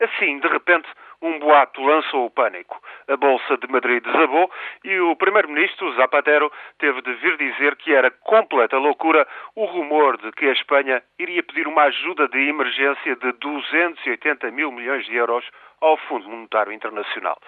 Assim, de repente, um boato lançou o pânico. A Bolsa de Madrid desabou e o Primeiro-Ministro, Zapatero, completa loucura o rumor de que a Espanha iria pedir uma ajuda de emergência de 280 mil milhões de euros ao Fundo Monetário Internacional.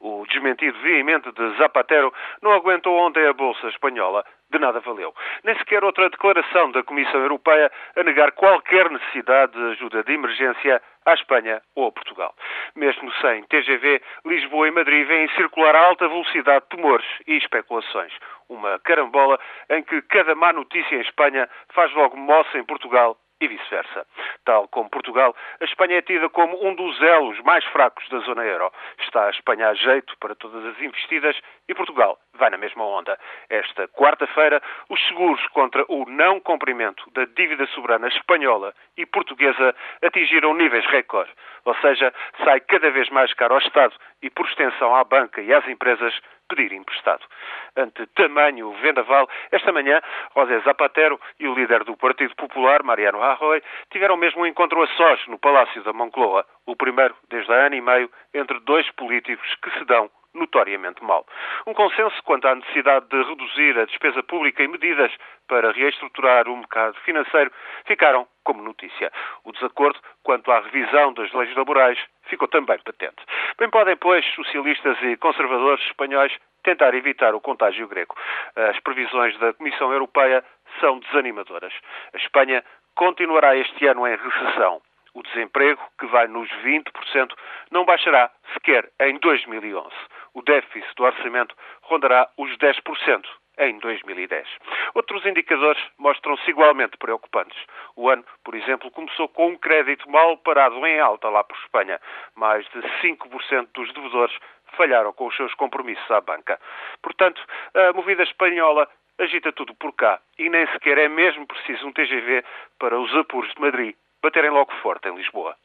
O desmentido veemente de Zapatero não aguentou ontem a Bolsa Espanhola de nada valeu. Nem sequer outra declaração da Comissão Europeia a negar qualquer necessidade de ajuda de emergência à Espanha ou a Portugal. Mesmo sem TGV, Lisboa e Madrid vêm circular a alta velocidade temores e especulações. Uma carambola em que cada má notícia em Espanha faz logo moça em Portugal e vice-versa. Tal como Portugal, a Espanha é tida como um dos elos mais fracos da zona euro. Está a Espanha a jeito para todas as investidas e Portugal vai na mesma onda. Esta quarta-feira, os seguros contra o não cumprimento da dívida soberana espanhola e portuguesa atingiram níveis recorde. Ou seja, sai cada vez mais caro ao Estado e, por extensão, à banca e às empresas pedir emprestado. Ante tamanho vendaval, esta manhã, José Zapatero e o líder do Partido Popular, Mariano Rajoy, tiveram mesmo um encontro a sós no Palácio da Moncloa, o primeiro desde há ano e meio entre dois políticos que se dão notoriamente mal. Um consenso quanto à necessidade de reduzir a despesa pública e medidas para reestruturar o mercado financeiro ficaram como notícia. O desacordo quanto à revisão das leis laborais ficou também patente. Bem podem, pois, socialistas e conservadores espanhóis tentar evitar o contágio grego. As previsões da Comissão Europeia são desanimadoras. A Espanha continuará este ano em recessão. O desemprego, que vai nos 20%, não baixará sequer em 2011. O déficit do orçamento rondará os 10% em 2010. Outros indicadores mostram-se igualmente preocupantes. O ano, por exemplo, começou com um crédito mal parado em alta lá por Espanha. Mais de 5% dos devedores falharam com os seus compromissos à banca. Portanto, a movida espanhola agita tudo por cá e nem sequer é mesmo preciso um TGV para os apuros de Madrid baterem logo forte em Lisboa.